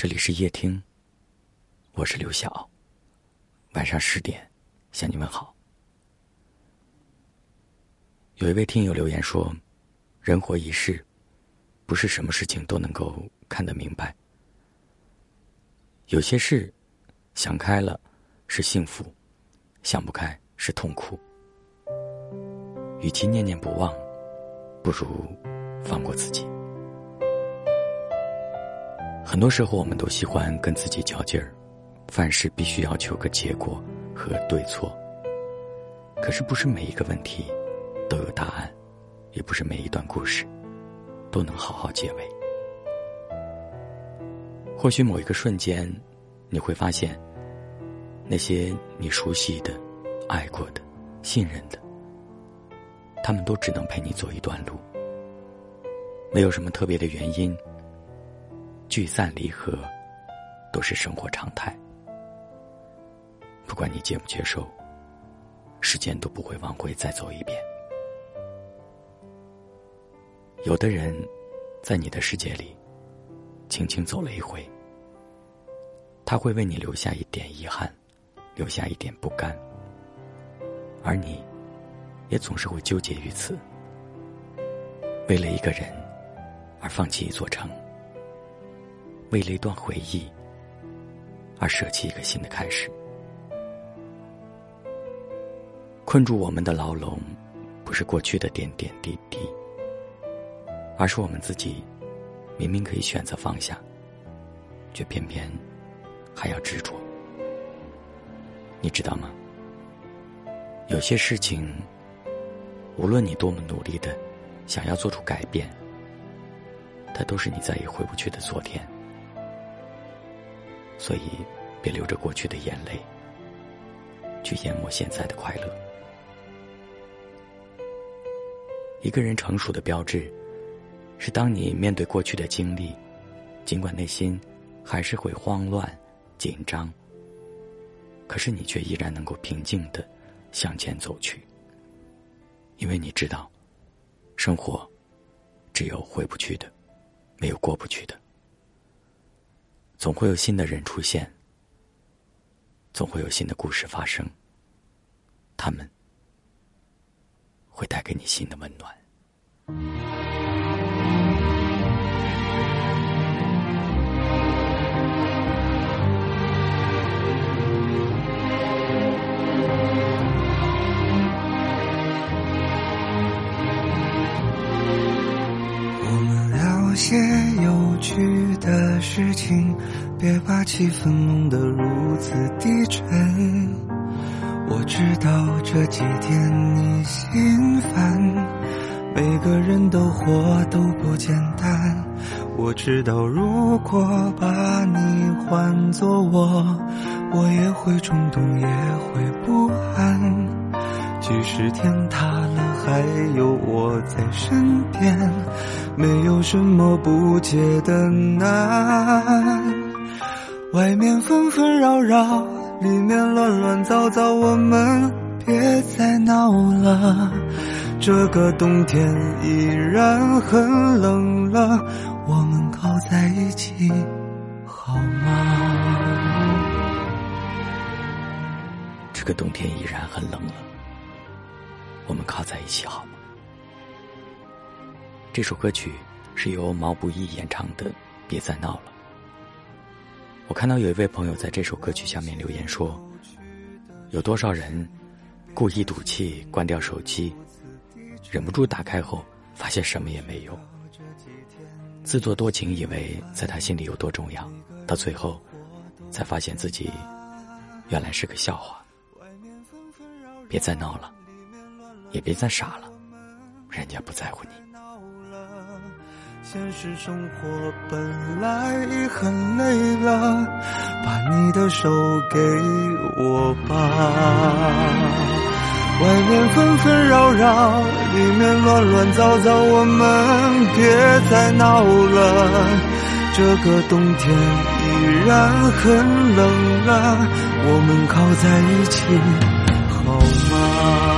这里是夜听，我是刘晓。晚上十点向你问好。有一位听友留言说：“人活一世，不是什么事情都能够看得明白。有些事想开了是幸福，想不开是痛苦。与其念念不忘，不如放过自己。”很多时候，我们都喜欢跟自己较劲儿，凡事必须要求个结果和对错。可是，不是每一个问题都有答案，也不是每一段故事都能好好结尾。或许某一个瞬间，你会发现，那些你熟悉的、爱过的、信任的，他们都只能陪你走一段路，没有什么特别的原因。聚散离合，都是生活常态。不管你接不接受，时间都不会往回再走一遍。有的人，在你的世界里，轻轻走了一回，他会为你留下一点遗憾，留下一点不甘，而你，也总是会纠结于此，为了一个人，而放弃一座城。为了一段回忆，而舍弃一个新的开始。困住我们的牢笼，不是过去的点点滴滴，而是我们自己明明可以选择放下，却偏偏还要执着。你知道吗？有些事情，无论你多么努力的想要做出改变，它都是你再也回不去的昨天。所以，别流着过去的眼泪，去淹没现在的快乐。一个人成熟的标志，是当你面对过去的经历，尽管内心还是会慌乱、紧张，可是你却依然能够平静的向前走去，因为你知道，生活只有回不去的，没有过不去的。总会有新的人出现，总会有新的故事发生，他们会带给你新的温暖。我们聊些有去的事情，别把气氛弄得如此低沉。我知道这几天你心烦，每个人都活都不简单。我知道如果把你换作我，我也会冲动，也会不安。即使天塌，还有我在身边，没有什么不解的难。外面纷纷扰扰，里面乱乱糟糟，我们别再闹了。这个冬天依然很冷了，我们靠在一起好吗？这个冬天依然很冷了。我们靠在一起好吗？这首歌曲是由毛不易演唱的，《别再闹了》。我看到有一位朋友在这首歌曲下面留言说：“有多少人故意赌气关掉手机，忍不住打开后发现什么也没有，自作多情以为在他心里有多重要，到最后才发现自己原来是个笑话。别再闹了。”也别再傻了，人家不在乎你。现实生活本来已很累了，把你的手给我吧。外面纷纷扰扰，里面乱乱糟糟，我们别再闹了。这个冬天依然很冷了，我们靠在一起好吗？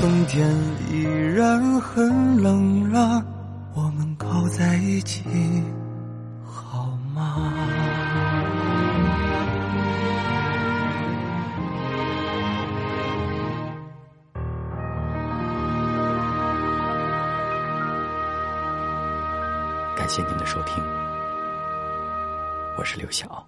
冬天依然很冷了，我们靠在一起好吗？感谢您的收听，我是刘晓。